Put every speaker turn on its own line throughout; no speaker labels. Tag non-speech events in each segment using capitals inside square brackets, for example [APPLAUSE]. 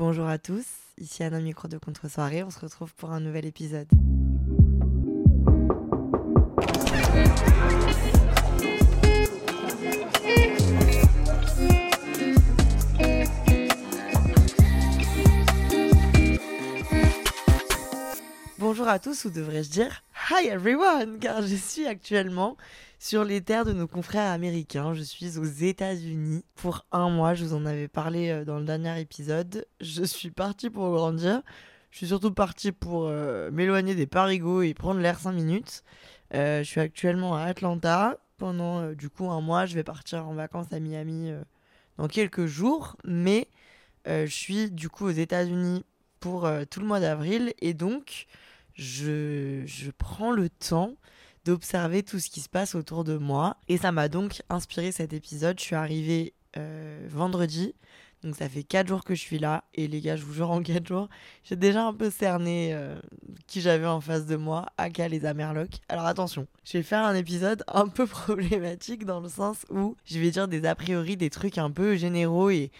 Bonjour à tous, ici Anna Micro de Contre-soirée. On se retrouve pour un nouvel épisode. Bonjour à tous, ou devrais-je dire Hi everyone, car je suis actuellement sur les terres de nos confrères américains. Je suis aux États-Unis pour un mois. Je vous en avais parlé euh, dans le dernier épisode. Je suis partie pour grandir. Je suis surtout partie pour euh, m'éloigner des parigots et prendre l'air 5 minutes. Euh, je suis actuellement à Atlanta. Pendant du coup un mois, je vais partir en vacances à Miami dans quelques jours. Mais je suis du coup aux États-Unis pour tout le mois d'avril. Et donc, je, prends le temps d'observer tout ce qui se passe autour de moi. Et ça m'a donc inspiré cet épisode. Je suis arrivée euh, vendredi. Donc ça fait 4 jours que je suis là. Et les gars, je vous jure, en 4 jours, j'ai déjà un peu cerné euh, qui j'avais en face de moi, aka les Amerlocs. Alors attention, je vais faire un épisode un peu [LAUGHS] problématique dans le sens où je vais dire des a priori, des trucs un peu généraux et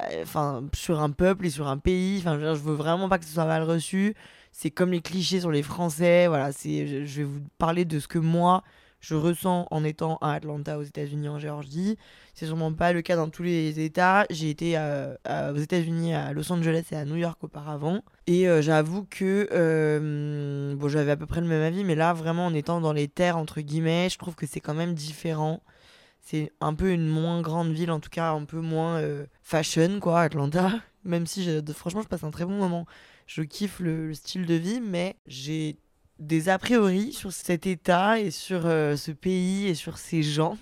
euh, enfin sur un peuple et sur un pays. Enfin, je veux vraiment pas que ce soit mal reçu. C'est comme les clichés sur les Français. Voilà, c'est. Je, vais vous parler de ce que moi je ressens en étant à Atlanta, aux États-Unis, en Géorgie. C'est sûrement pas le cas dans tous les États. J'ai été euh, aux États-Unis, à Los Angeles et à New York auparavant. Et euh, j'avoue que euh, bon, j'avais à peu près le même avis, mais là, vraiment, en étant dans les terres entre guillemets, je trouve que c'est quand même différent. C'est un peu une moins grande ville, en tout cas un peu moins fashion, quoi, Atlanta. Même si, franchement, je passe un très bon moment. Je kiffe le, le style de vie, mais j'ai des a priori sur cet état et sur euh, ce pays et sur ces gens.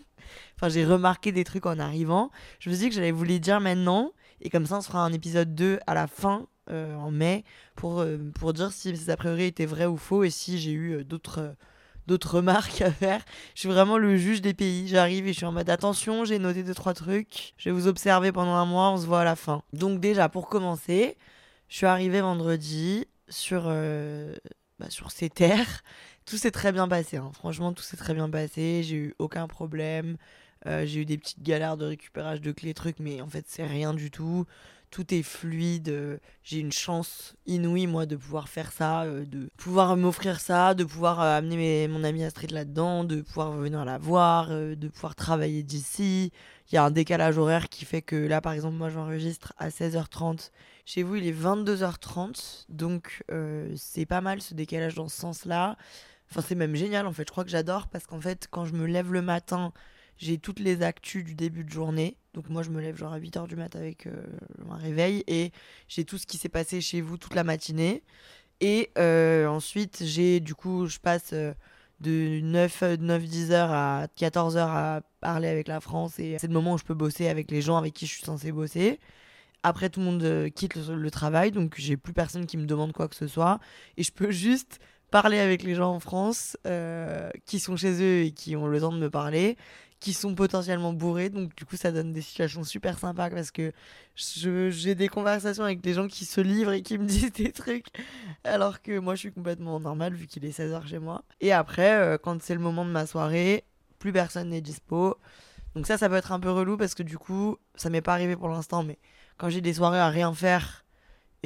Enfin, j'ai remarqué des trucs en arrivant. Je me suis dit que j'allais vous les dire maintenant. Et comme ça, on se fera un épisode 2 à la fin, euh, en mai, pour, euh, pour dire si ces a priori étaient vrais ou faux et si j'ai eu d'autres. D'autres remarques à faire. Je suis vraiment le juge des pays. J'arrive et je suis en mode attention, j'ai noté deux trois trucs. Je vais vous observer pendant un mois, on se voit à la fin. Donc déjà pour commencer, je suis arrivée vendredi sur euh, bah, sur ces terres. Tout s'est très bien passé. hein. Franchement, tout s'est très bien passé. J'ai eu aucun problème. Euh, j'ai eu des petites galères de récupérage de clés, trucs, mais en fait, c'est rien du tout. Tout est fluide. euh, J'ai une chance inouïe, moi, de pouvoir faire ça, euh, de pouvoir m'offrir ça, de pouvoir euh, amener mes- mon ami Astrid là-dedans, de pouvoir venir la voir, de pouvoir travailler d'ici. Il y a un décalage horaire qui fait que là, par exemple, moi, j'enregistre à 16h30. Chez vous, il est 22h30. Donc, c'est pas mal ce décalage dans ce sens-là. Enfin, c'est même génial, en fait. Je crois que j'adore parce qu'en fait, quand je me lève le matin, j'ai toutes les actus du début de journée. Donc, moi, je me lève genre à 8h du mat avec euh, un réveil et j'ai tout ce qui s'est passé chez vous toute la matinée. Et euh, ensuite, j'ai du coup, je passe euh, de 9, 9-10 heures à 14 heures à parler avec la France et c'est le moment où je peux bosser avec les gens avec qui je suis censée bosser. Après, tout le monde quitte le, travail, donc j'ai plus personne qui me demande quoi que ce soit. Et je peux [LAUGHS] juste parler avec les gens en France qui sont chez eux et qui ont le temps de me parler, qui sont potentiellement bourrés. Donc, du coup, ça donne des situations super sympas parce que j'ai des conversations avec des gens qui se livrent et qui me [LAUGHS] disent des trucs alors que moi, je suis complètement normale vu qu'il est 16h chez moi. Et après, euh, quand c'est le moment de ma soirée, plus personne n'est dispo. Donc ça, ça peut être un peu relou parce que du coup, ça m'est pas arrivé pour l'instant, mais quand j'ai des soirées à rien faire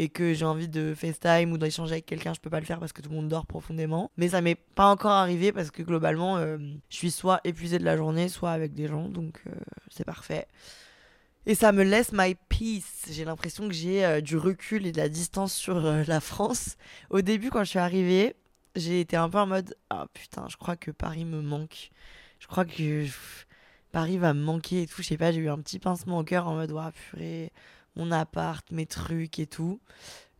et que j'ai envie de FaceTime ou d'échanger avec quelqu'un, je peux pas le faire parce que tout le monde dort profondément. Mais ça m'est pas encore arrivé parce que globalement, euh, je suis soit épuisée de la journée, soit avec des gens, donc euh, c'est parfait. Et ça me laisse my peace. J'ai l'impression que j'ai euh, du recul et de la distance sur la France. Au début, quand je suis arrivée, j'ai été un peu en mode Ah putain, je crois que Paris me manque. Je crois que Paris va me manquer et tout. Je sais pas, j'ai eu un petit pincement au cœur en mode Ouah, purée, mon appart, mes trucs et tout.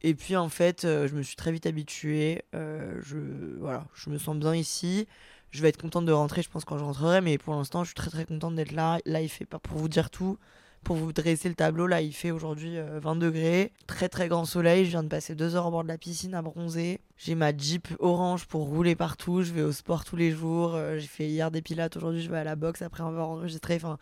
Et puis en fait, euh, je me suis très vite habituée. Euh, je, voilà, je me sens bien ici. Je vais être contente de rentrer, je pense, quand je rentrerai. Mais pour l'instant, je suis très très contente d'être là. Là, il fait pas pour vous dire tout. Pour vous dresser le tableau, là, il fait aujourd'hui 20 degrés. Très très grand soleil. Je viens de passer deux heures au bord de la piscine à bronzer. J'ai ma Jeep orange pour rouler partout. Je vais au sport tous les jours. J'ai fait hier des pilates. Aujourd'hui, je vais à la boxe. Après, on va enregistrer. Enfin,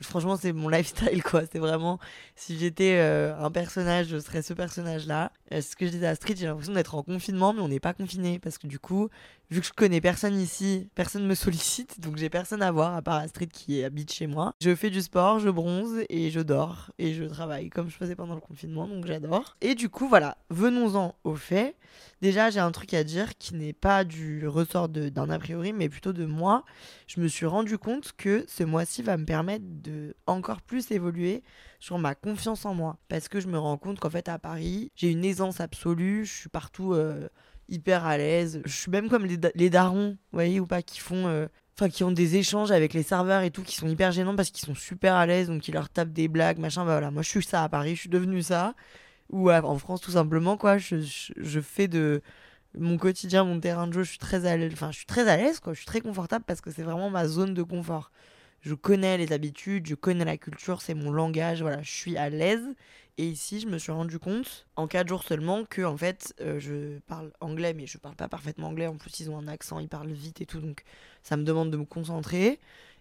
franchement, c'est mon [LAUGHS] lifestyle, quoi. C'est vraiment, si j'étais euh, un personnage, je serais ce personnage-là. Euh, ce que je disais à Street, j'ai l'impression d'être en confinement, mais on n'est pas confiné. Parce que du coup, vu que je connais personne ici, personne me sollicite, donc j'ai personne à voir, à part Astrid qui habite chez moi. Je fais du sport, je bronze et je dors. Et je travaille comme je faisais pendant le confinement, donc j'adore. Et du coup, voilà, venons-en au fait. Déjà, j'ai un truc à dire qui n'est pas du ressort d'un a priori, mais plutôt de moi. Je me suis rendu compte que ce mois-ci va me permettre de encore plus évoluer sur ma confiance en moi. Parce que je me rends compte qu'en fait, à Paris, j'ai une aisance absolue, je suis partout euh, hyper à l'aise. Je suis même comme les, darons, vous voyez, ou pas, qui font. Euh, enfin, qui ont des échanges avec les serveurs et tout, qui sont hyper gênants parce qu'ils sont super à l'aise, donc ils leur tapent des blagues, machin. Bah voilà, moi je suis ça à Paris, je suis devenu ça ou en France tout simplement quoi je, je, fais de mon quotidien mon terrain de jeu je suis très à l'aise enfin je suis très à l'aise quoi je suis très confortable parce que c'est vraiment ma zone de confort je connais les habitudes je connais la culture c'est mon langage voilà je suis à l'aise et ici je me suis rendu compte en 4 jours seulement que en fait euh, je parle anglais mais je parle pas parfaitement anglais en plus ils ont un accent ils parlent vite et tout donc ça me demande de me concentrer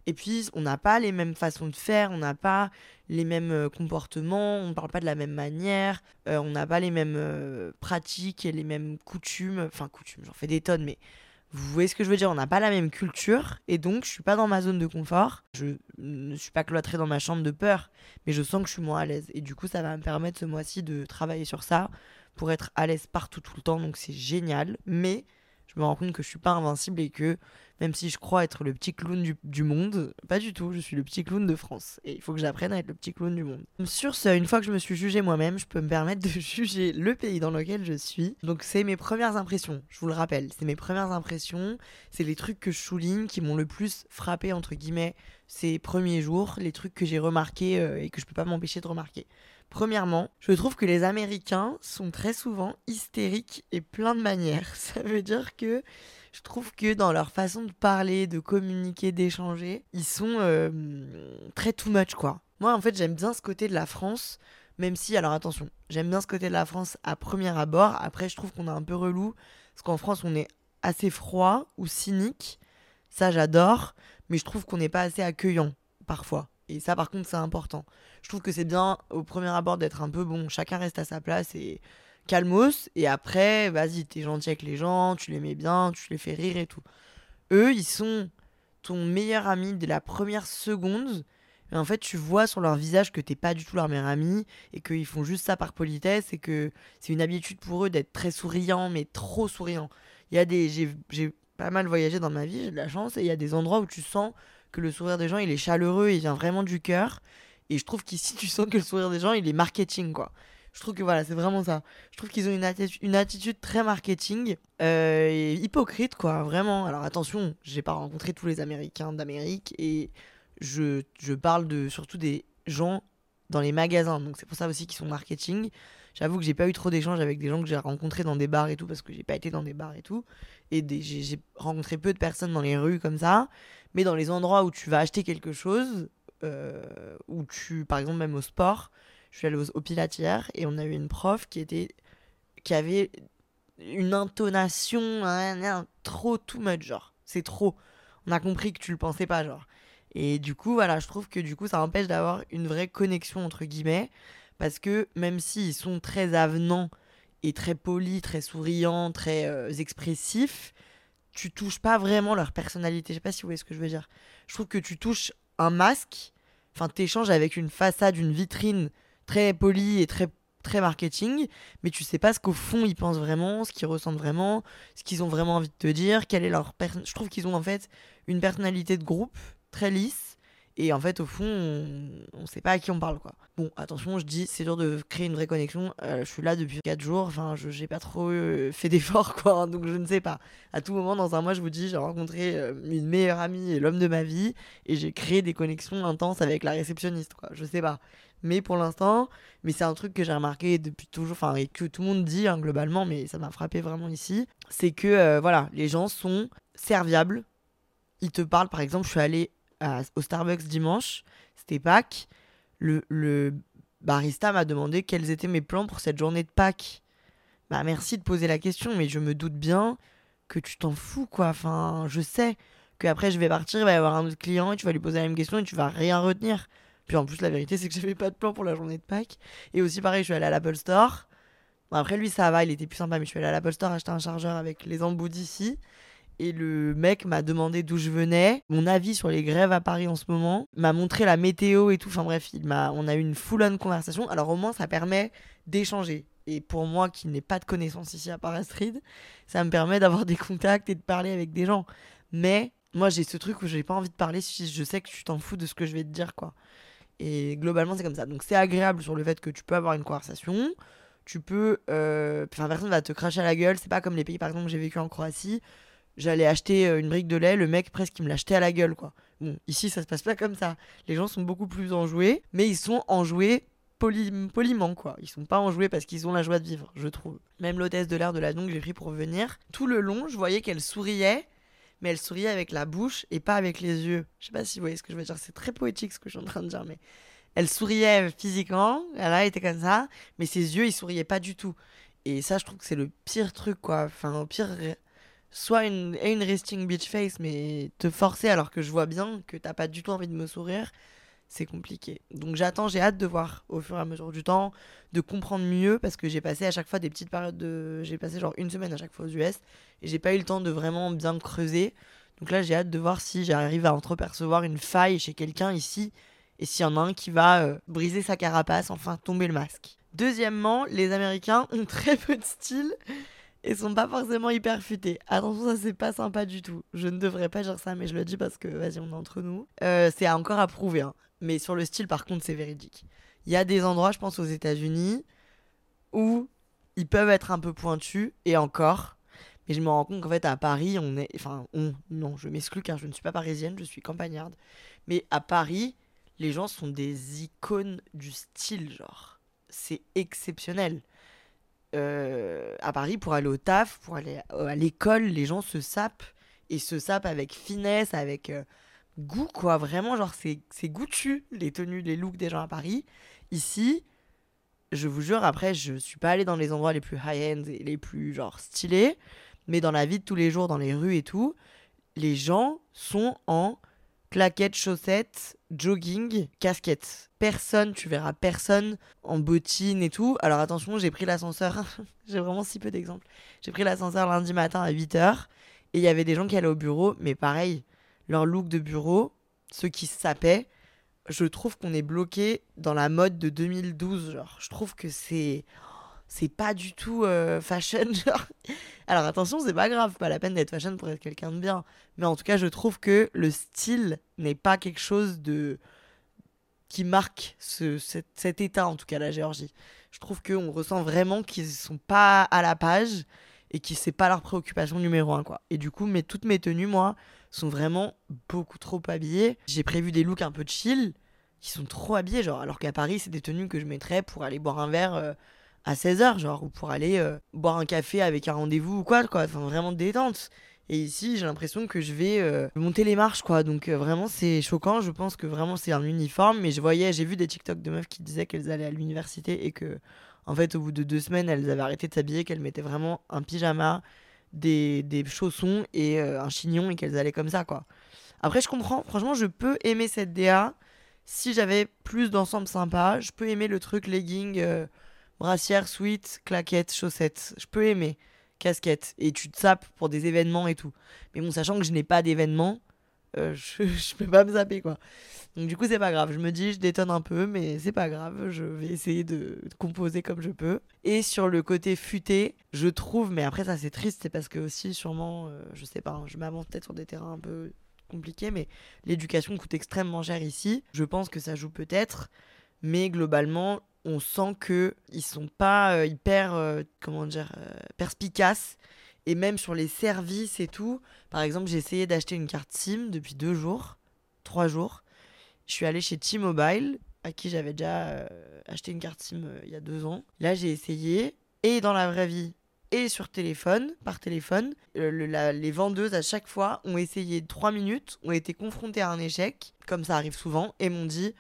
et puis, on n'a pas les mêmes façons de faire, on n'a pas les mêmes euh, comportements, on ne parle pas de la même manière, euh, on n'a pas les mêmes pratiques et les mêmes coutumes. Enfin, coutumes, j'en fais des tonnes, mais vous voyez ce que je veux dire On n'a pas la même culture, et donc je suis pas dans ma zone de confort. Je ne suis pas cloîtrée dans ma chambre de peur, mais je sens que je suis moins à l'aise. Et du coup, ça va me permettre ce mois-ci de travailler sur ça pour être à l'aise partout tout le temps, donc c'est génial. Mais je me rends compte que je suis pas invincible et que même si je crois être le petit clown du, monde, pas du tout, je suis le petit clown de France. Et il faut que j'apprenne à être le petit clown du monde. Sur ce, une fois que je me suis jugé moi-même, je peux me permettre de [LAUGHS] juger le pays dans lequel je suis. Donc c'est mes premières impressions, je vous le rappelle, c'est mes premières impressions, c'est les trucs que je souligne qui m'ont le plus frappé, entre guillemets, ces premiers jours, les trucs que j'ai remarqués euh, et que je peux pas m'empêcher de remarquer. Premièrement, je trouve que les Américains sont très souvent hystériques et plein de manières. [LAUGHS] Ça veut dire que je trouve que dans leur façon de parler, de communiquer, d'échanger, ils sont euh, très too much quoi. Moi en fait j'aime bien ce côté de la France, même si, alors attention, j'aime bien ce côté de la France à premier abord, après je trouve qu'on est un peu relou, parce qu'en France on est assez froid ou cynique, ça j'adore, mais je trouve qu'on n'est pas assez accueillant parfois. Et ça, par contre, c'est important. Je trouve que c'est bien, au premier abord, d'être un peu bon, chacun reste à sa place et calmos. Et après, vas-y, t'es gentil avec les gens, tu les mets bien, tu les fais rire et tout. Eux, ils sont ton meilleur ami dès la première seconde. Mais en fait, tu vois sur leur visage que t'es pas du tout leur meilleur ami et qu'ils font juste ça par politesse et que c'est une habitude pour eux d'être très souriant, mais trop souriant. Il y a des. J'ai pas mal voyagé dans ma vie, j'ai de la chance, et il y a des endroits où tu sens que le sourire des gens, il est chaleureux, il vient vraiment du cœur. Et je trouve qu'ici, [LAUGHS] tu sens que le sourire des gens, il est marketing, quoi. Je trouve que voilà, c'est vraiment ça. Je trouve qu'ils ont une, attitude, une attitude très marketing euh, et hypocrite, quoi, vraiment. Alors attention, j'ai pas rencontré tous les Américains d'Amérique et je, je parle de surtout des gens dans les magasins. Donc c'est pour ça aussi qu'ils sont marketing. J'avoue que j'ai pas eu trop d'échanges avec des gens que j'ai rencontrés dans des bars et tout parce que j'ai pas été dans des bars et tout. Et j'ai rencontré peu de personnes dans les rues comme ça. Mais dans les endroits où tu vas acheter quelque chose, euh, où tu, par exemple, même au sport, je suis allée au, Pilates hier et on a eu une prof qui était qui avait une intonation hein, trop too much genre. C'est trop. On a compris que tu le pensais pas genre. Et du coup voilà je trouve que du coup ça empêche d'avoir une vraie connexion entre guillemets parce que même s'ils sont très avenants et très polis très souriants très euh, expressifs tu touches pas vraiment leur personnalité. Je sais pas si vous voyez ce que je veux dire. Je trouve que tu touches un masque, enfin, t'échanges avec une façade, une vitrine très polie et très très marketing, mais tu sais pas ce qu'au fond ils pensent vraiment, ce qu'ils ressentent vraiment, ce qu'ils ont vraiment envie de te dire, quelle est leur Je trouve qu'ils ont en fait une personnalité de groupe très lisse et en fait, au fond, on, ne sait pas à qui on parle, quoi. Bon, attention, je dis, c'est dur de créer une vraie connexion. Euh, je suis là depuis 4 jours, enfin, je j'ai pas trop euh, fait d'efforts, quoi. [LAUGHS] donc, je ne sais pas. À tout moment, dans un mois, je vous dis, j'ai rencontré euh, une meilleure amie et l'homme de ma vie, et j'ai créé des connexions intenses avec la réceptionniste, quoi. Je sais pas. Mais pour l'instant, mais c'est un truc que j'ai remarqué depuis toujours, enfin, et que tout le monde dit, hein, globalement, mais ça m'a frappé vraiment ici. C'est que, voilà, les gens sont serviables. Ils te parlent, par exemple, je suis allée au Starbucks dimanche, c'était Pâques. le, le barista m'a demandé quels étaient mes plans pour cette journée de Pâques. Bah merci de poser la question, mais je me doute bien que tu t'en fous, quoi. Enfin, je sais que après je vais partir, il va y avoir un autre client et tu vas lui poser la même question et tu vas rien retenir. Puis en plus, la vérité, c'est que j'avais pas de plan pour la journée de Pâques. Et aussi, pareil, je suis allée à l'Apple Store. Bon, après, lui, ça va, il était plus sympa, mais je suis allée à l'Apple Store acheter un chargeur avec les embouts d'ici. Et le mec m'a demandé d'où je venais, mon avis sur les grèves à Paris en ce moment, m'a montré la météo et tout. Enfin bref, on a eu une full-on conversation. Alors au moins, ça permet d'échanger. Et pour moi, qui n'ai pas de connaissances ici à Parastride, ça me permet d'avoir des contacts et de parler avec des gens. Mais moi, j'ai ce truc où j'ai pas envie de parler si je sais que tu t'en fous de ce que je vais te dire, quoi. Et globalement, c'est comme ça. Donc c'est agréable sur le fait que tu peux avoir une conversation. Tu peux. euh, Enfin, personne va te cracher à la gueule. C'est pas comme les pays, par exemple, que j'ai vécu en Croatie. J'allais acheter euh, une brique de lait, le mec presque il me l'achetait à la gueule, quoi. Bon, ici, ça se passe pas comme ça. Les gens sont beaucoup plus enjoués, mais ils sont enjoués poli- poliment, quoi. Ils sont pas enjoués parce qu'ils ont la joie de vivre, je trouve. Même l'hôtesse de l'air de la que j'ai pris pour venir, tout le long, je voyais qu'elle souriait, mais elle souriait avec la bouche et pas avec les yeux. Je sais pas si vous voyez ce que je veux dire, c'est très poétique ce que je suis en train de dire, mais elle souriait physiquement, elle a été comme ça, mais ses yeux, ils souriaient pas du tout. Et ça, je trouve que c'est le pire truc, quoi. Enfin, au pire, soit une, et une resting bitch face, mais te forcer alors que je vois bien que t'as pas du tout envie de me sourire, c'est compliqué. Donc j'attends, j'ai hâte de voir au fur et à mesure du temps, de comprendre mieux, parce que j'ai passé à chaque fois des petites périodes de... J'ai passé genre une semaine à chaque fois aux US, et j'ai pas eu le temps de vraiment bien creuser. Donc là, j'ai hâte de voir si j'arrive à entrepercevoir une faille chez quelqu'un ici, et s'il y en a un qui va euh, briser sa carapace, enfin tomber le masque. Deuxièmement, les Américains ont [LAUGHS] très peu de style et sont pas forcément hyper futés. Attention, ça c'est pas sympa du tout. Je ne devrais pas dire ça, mais je le dis parce que vas-y, on est entre nous. Euh, c'est encore à prouver, hein. mais sur le style, par contre, c'est véridique. Il y a des endroits, je pense aux États-Unis, où ils peuvent être un peu pointus et encore. Mais je me rends compte qu'en fait, à Paris, on est. Enfin, on. Non, je m'exclus car je ne suis pas parisienne, je suis campagnarde. Mais à Paris, les gens sont des icônes du style, genre. C'est exceptionnel. Euh, à Paris, pour aller au taf, pour aller à l'école, les gens se sapent et se sapent avec finesse, avec euh, goût, quoi. Vraiment, genre, c'est c'est goûtu, les tenues, les looks des gens à Paris. Ici, je vous jure, après, je suis pas allée dans les endroits les plus high-end et les plus, genre, stylés, mais dans la vie de tous les jours, dans les rues et tout, les gens sont en claquettes, chaussettes, jogging, casquettes. Personne, tu verras personne en bottines et tout. Alors attention, j'ai pris l'ascenseur, [LAUGHS] j'ai vraiment si peu d'exemples. J'ai pris l'ascenseur lundi matin à 8h et il y avait des gens qui allaient au bureau, mais pareil, leur look de bureau, ceux qui sapaient, je trouve qu'on est bloqué dans la mode de 2012. Genre, je trouve que c'est c'est pas du tout euh, fashion. [LAUGHS] Genre. Alors attention, c'est pas grave, pas la peine d'être fashion pour être quelqu'un de bien. Mais en tout cas, je trouve que le style n'est pas quelque chose de qui marque ce, cet, état, en tout cas la Géorgie. Je trouve qu'on ressent vraiment qu'ils sont pas à la page et que c'est pas leur préoccupation numéro un, quoi. Et du coup, mes, toutes mes tenues, moi, sont vraiment beaucoup trop habillées. J'ai prévu des looks un peu chill qui sont trop habillés, genre, alors qu'à Paris, c'est des tenues que je mettrais pour aller boire un verre. euh, à 16h, genre, ou pour aller euh, boire un café avec un rendez-vous ou quoi, quoi. Enfin, vraiment détente. Et ici, j'ai l'impression que je vais euh, monter les marches, quoi. Donc, euh, vraiment, c'est choquant. Je pense que vraiment, c'est un uniforme. Mais je voyais, j'ai vu des TikTok de meufs qui disaient qu'elles allaient à l'université et que, en fait, au bout de deux semaines, elles avaient arrêté de s'habiller, qu'elles mettaient vraiment un pyjama, des, des chaussons et un chignon et qu'elles allaient comme ça, quoi. Après, je comprends. Franchement, je peux aimer cette DA. Si j'avais plus d'ensemble sympa, je peux aimer le truc legging. Brassière, sweat, claquettes, chaussettes. Je peux aimer. Casquette. Et tu te sapes pour des événements et tout. Mais bon, sachant que je n'ai pas d'événements, euh, [LAUGHS] je, je peux pas me saper quoi. Donc du coup, c'est pas grave. Je me dis, je détonne un peu, mais c'est pas grave. Je vais essayer de composer comme je peux. Et sur le côté futé, je trouve, mais après, ça c'est triste, c'est parce que aussi, sûrement, euh, je sais pas, hein, je m'avance peut-être sur des terrains un peu compliqués, mais l'éducation coûte extrêmement cher ici. Je pense que ça joue peut-être, mais globalement, on sent que ils sont pas euh, hyper euh, comment dire euh, perspicaces. Et même sur les services et tout par exemple j'ai essayé d'acheter une carte SIM depuis deux jours trois jours. Je suis allée chez T-Mobile à qui j'avais déjà acheté une carte SIM il y a deux ans. Là j'ai essayé et dans la vraie vie et sur téléphone, par téléphone, les vendeuses à chaque fois ont essayé trois minutes, ont été confrontées à un échec, comme ça arrive souvent, et m'ont dit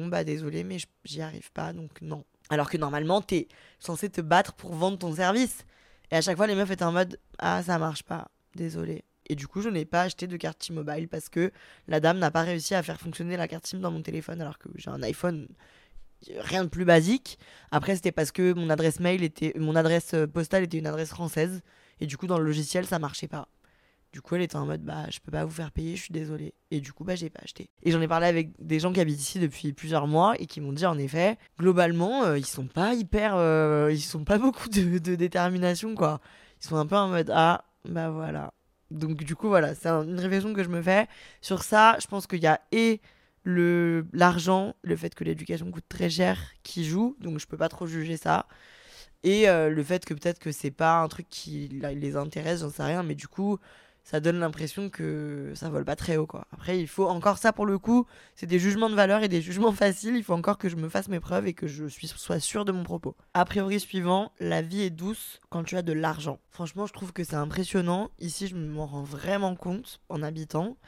bon, bah désolé, mais j'y arrive pas, donc non. Alors que normalement, t'es censé te battre pour vendre ton service. Et à chaque fois, les meufs étaient en mode Ah, ça marche pas, désolé. Et du coup, je n'ai pas acheté de carte T-Mobile parce que la dame n'a pas réussi à faire fonctionner la carte SIM dans mon téléphone alors que j'ai un iPhone rien de plus basique. Après, c'était parce que mon adresse mail était, mon adresse euh, postale était une adresse française et du coup dans le logiciel ça marchait pas. Du coup, elle était en mode bah je peux pas vous faire payer, je suis désolée. Et du coup, bah j'ai pas acheté. Et j'en ai parlé avec des gens qui habitent ici depuis plusieurs mois et qui m'ont dit en effet, globalement, euh, ils sont pas hyper, euh, ils sont pas [LAUGHS] beaucoup de, détermination quoi. Ils sont un peu en mode ah bah voilà. Donc du coup voilà, c'est une réflexion que je me fais sur ça. Je pense qu'il y a et le l'argent, le fait que l'éducation coûte très cher qui joue, donc je peux pas trop juger ça. Et euh, le fait que peut-être que c'est pas un truc qui les intéresse, j'en sais rien, mais du coup, ça donne l'impression que ça vole pas très haut quoi. Après, il faut encore ça pour le coup, c'est des jugements de valeur et des jugements [LAUGHS] faciles, il faut encore que je me fasse mes preuves et que je sois sûr de mon propos. A priori suivant, la vie est douce quand tu as de l'argent. Franchement, je trouve que c'est impressionnant. Ici, je m'en rends vraiment compte en habitant.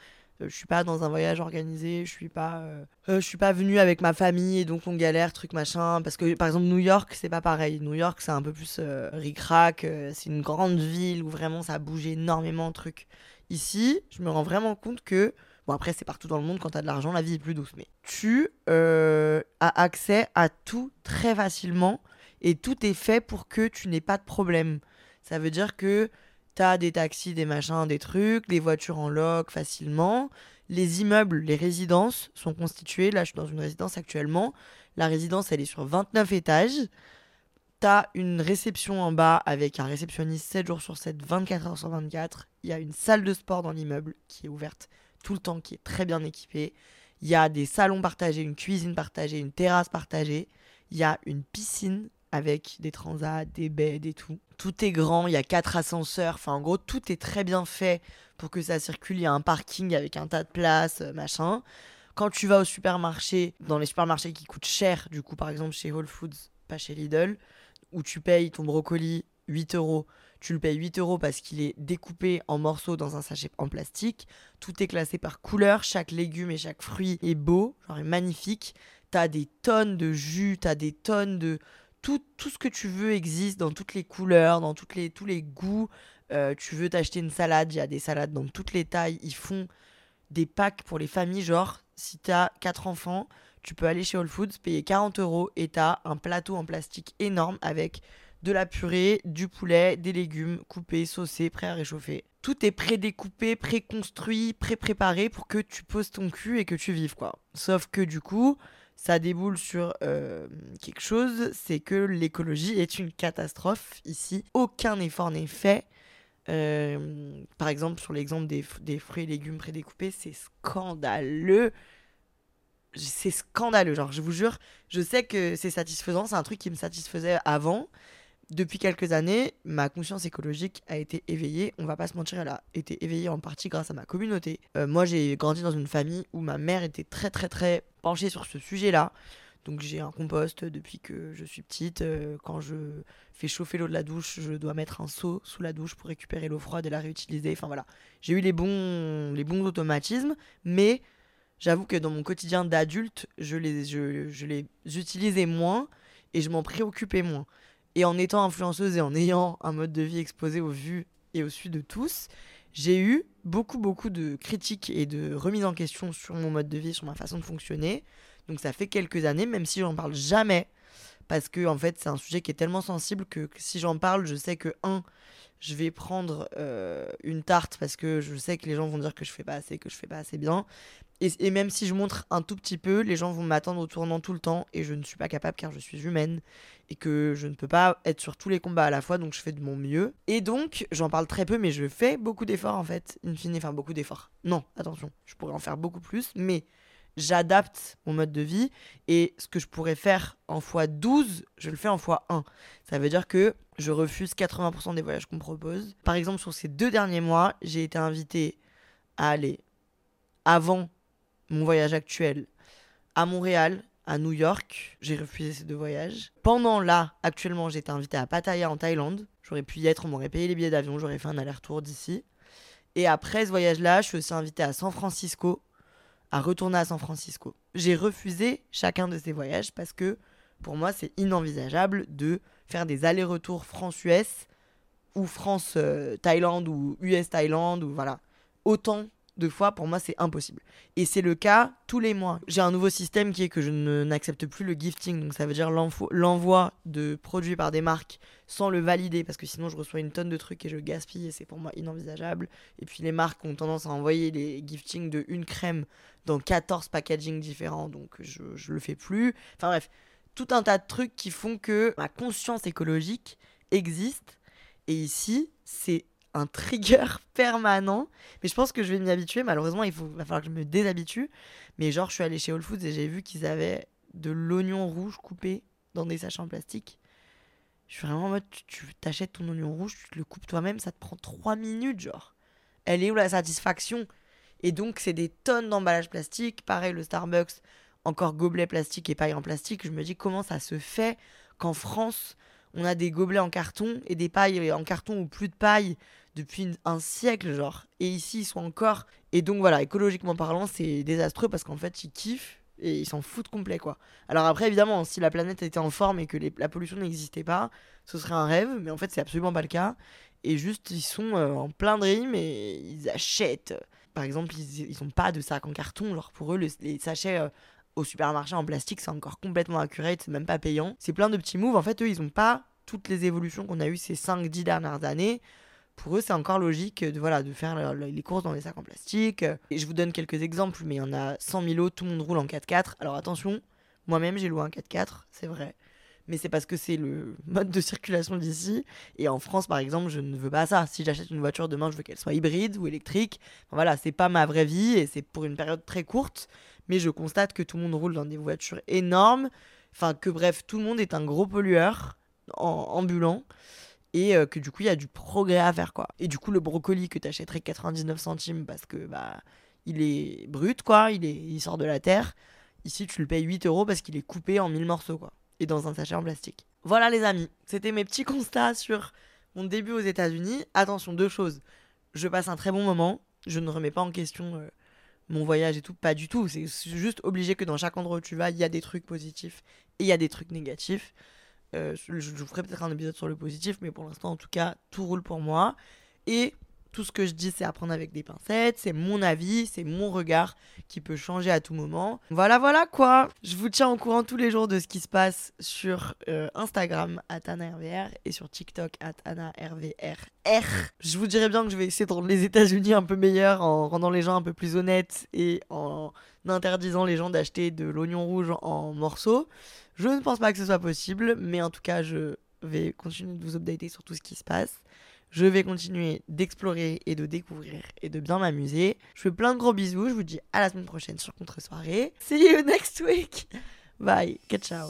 Euh, je suis pas dans un voyage organisé, je suis pas euh, euh, je suis pas venu avec ma famille et donc on galère truc machin parce que par exemple New York, c'est pas pareil. New York, c'est un peu plus ric-rac, c'est une grande ville où vraiment ça bouge énormément de trucs. Ici, je me rends vraiment compte que bon après c'est partout dans le monde quand t'as de l'argent, la vie est plus douce mais tu as accès à tout très facilement et tout est fait pour que tu n'aies pas de problème. Ça veut dire que T'as des taxis, des machins, des trucs, les voitures en loc facilement. Les immeubles, les résidences sont constituées. Là, je suis dans une résidence actuellement. La résidence, elle est sur 29 étages. T'as une réception en bas avec un réceptionniste 7 jours sur 7, 24 heures sur 24. Il y a une salle de sport dans l'immeuble qui est ouverte tout le temps, qui est très bien équipée. Il y a des salons partagés, une cuisine partagée, une terrasse partagée. Il y a une piscine avec des transats, des baies et tout. Tout est grand, il y a quatre ascenseurs, enfin en gros tout est très bien fait pour que ça circule, il y a un parking avec un tas de places, euh, machin. Quand tu vas au supermarché, dans les supermarchés qui coûtent cher, du coup par exemple chez Whole Foods, pas chez Lidl, où tu payes ton brocoli 8 euros, tu le payes 8 euros parce qu'il est découpé en morceaux dans un sachet en plastique. Tout est classé par couleur, chaque légume et chaque fruit est beau, genre est magnifique. T'as des tonnes de jus, t'as des tonnes de, tout, ce que tu veux existe dans toutes les couleurs, dans tous les goûts. Euh, tu veux t'acheter une salade, il y a des salades dans toutes les tailles. Ils font des packs pour les familles, genre si tu as 4 enfants, tu peux aller chez Whole Foods, payer 40 euros et tu as un plateau en plastique énorme avec de la purée, du poulet, des légumes coupés, saucés, prêts à réchauffer. Tout est pré-découpé, pré-construit, pré-préparé pour que tu poses ton cul et que tu vives quoi. Sauf que du coup, ça déboule sur euh, quelque chose, c'est que l'écologie est une catastrophe ici. Aucun effort n'est fait. Euh, par exemple, sur l'exemple des, des, fruits et légumes prédécoupés, c'est scandaleux. C'est scandaleux, genre, je vous jure, je sais que c'est satisfaisant, c'est un truc qui me satisfaisait avant, depuis quelques années, ma conscience écologique a été éveillée. On va pas se mentir, elle a été éveillée en partie grâce à ma communauté. Euh, moi, j'ai grandi dans une famille où ma mère était très très très penchée sur ce sujet-là. Donc j'ai un compost depuis que je suis petite. Euh, quand je fais chauffer l'eau de la douche, je dois mettre un seau sous la douche pour récupérer l'eau froide et la réutiliser. Enfin voilà, j'ai eu les bons, les bons automatismes, mais j'avoue que dans mon quotidien d'adulte, je les, je, je les utilisais moins et je m'en préoccupais moins. Et en étant influenceuse et en ayant un mode de vie exposé aux vues et au su de tous, j'ai eu beaucoup, beaucoup de critiques et de remises en question sur mon mode de vie, sur ma façon de fonctionner. Donc ça fait quelques années, même si j'en parle jamais, parce que en fait c'est un sujet qui est tellement sensible que, si j'en parle, je sais que un, je vais prendre euh, une tarte parce que je sais que les gens vont dire que je fais pas assez, que je fais pas assez bien. Et, même si je montre un tout petit peu, les gens vont m'attendre au tournant tout le temps et je ne suis pas capable car je suis humaine et que je ne peux pas être sur tous les combats à la fois donc je fais de mon mieux. Et donc j'en parle très peu mais je fais beaucoup d'efforts en fait, in fine, enfin beaucoup d'efforts. Non, attention, je pourrais en faire beaucoup plus mais j'adapte mon mode de vie et ce que je pourrais faire en x12, je le fais en x1. Ça veut dire que je refuse 80% des voyages qu'on me propose. Par exemple, sur ces deux derniers mois, j'ai été invitée à aller avant mon voyage actuel à Montréal, à New York. J'ai refusé ces deux voyages. Pendant là, actuellement, j'ai été invitée à Pattaya en Thaïlande. J'aurais pu y être, on m'aurait payé les billets d'avion, j'aurais fait un aller-retour d'ici. Et après ce voyage-là, je suis aussi invitée à San Francisco à retourner à San Francisco. J'ai refusé chacun de ces voyages parce que pour moi, c'est inenvisageable de faire des allers-retours France-US ou France-Thaïlande ou US-Thaïlande ou voilà. Autant de fois, pour moi, c'est impossible. Et c'est le cas tous les mois. J'ai un nouveau système qui est que je n'accepte plus le gifting, donc ça veut dire l'envoi de produits par des marques sans le valider, parce que sinon je reçois une tonne de trucs et je gaspille, et c'est pour moi inenvisageable. Et puis les marques ont tendance à envoyer les giftings de une crème dans 14 packaging différents, donc je le fais plus. Enfin bref, tout un tas de trucs qui font que ma conscience écologique existe. Et ici, c'est un trigger [LAUGHS] permanent. Mais je pense que je vais m'y habituer. Malheureusement, il faut, va falloir que je me déshabitue. Mais genre, je suis allée chez Whole Foods et j'ai vu qu'ils avaient de l'oignon rouge coupé dans des sachets en plastique. Je suis vraiment en mode, tu t'achètes ton oignon rouge, tu te le coupes toi-même, ça te prend 3 minutes, genre. Elle est où la satisfaction? Et donc, c'est des tonnes d'emballage plastique. Pareil, le Starbucks, encore gobelet plastique et paille en plastique. Je me dis comment ça se fait qu'en France, on a des gobelets en carton et des pailles en carton ou plus de paille depuis un siècle, genre. Et ici, ils sont encore. Et donc voilà, écologiquement parlant, c'est désastreux parce qu'en fait, ils kiffent et ils s'en foutent complet, quoi. Alors après, évidemment, si la planète était en forme et que la pollution n'existait pas, ce serait un rêve, mais en fait, c'est absolument pas le cas. Et juste, ils sont euh, en plein rimes et ils achètent. Par exemple, ils, ils ont pas de sacs en carton, genre pour eux, les sachets. Euh, au supermarché en plastique, c'est encore complètement accurate, c'est même pas payant. C'est plein de petits moves. En fait, eux, ils ont pas toutes les évolutions qu'on a eues ces 5-10 dernières années pour eux, c'est encore logique de, voilà, de faire les courses dans des sacs en plastique. Et je vous donne quelques exemples, mais il y en a 100 000 autres, tout le monde roule en 4x4. Alors attention, moi-même j'ai loué un 4x4, c'est vrai. Mais c'est parce que c'est le mode de circulation d'ici. Et en France, par exemple, je ne veux pas ça. Si j'achète une voiture demain, je veux qu'elle soit hybride ou électrique. voilà, c'est pas ma vraie vie et c'est pour une période très courte. Mais je constate que tout le monde roule dans des voitures énormes. Enfin, que bref, tout le monde est un gros pollueur ambulant et euh, que du coup il y a du progrès à faire quoi. Et du coup le brocoli que t'achèterais 99 centimes parce que bah il est brut quoi, il, est, il sort de la terre, ici tu le payes 8 euros parce qu'il est coupé en 1000 morceaux quoi, et dans un sachet en plastique. Voilà les amis, c'était mes petits constats sur mon début aux États-Unis. Attention, deux choses, je passe un très bon moment, je ne remets pas en question euh, mon voyage et tout, pas du tout, c'est juste obligé que dans chaque endroit où tu vas, il y a des trucs positifs et il y a des trucs négatifs. Euh, je, vous ferai peut-être un épisode sur le positif, mais pour l'instant, en tout cas, tout roule pour moi. Et tout ce que je dis, c'est à prendre avec des pincettes, c'est mon avis, c'est mon regard qui peut changer à tout moment. Voilà, voilà quoi. Je vous tiens au courant tous les jours de ce qui se passe sur euh, Instagram, AnnaRVR, et sur TikTok, AnnaRVRR. Je vous dirais bien que je vais essayer de rendre les États-Unis un peu meilleurs en rendant les gens un peu plus honnêtes et en interdisant les gens d'acheter de l'oignon rouge en morceaux. Je ne pense pas que ce soit possible, mais en tout cas, je vais continuer de vous updater sur tout ce qui se passe. Je vais continuer d'explorer et de découvrir et de bien m'amuser. Je fais plein de gros bisous. Je vous dis à la semaine prochaine sur Contre-soirée. See you next week. Bye. Ciao.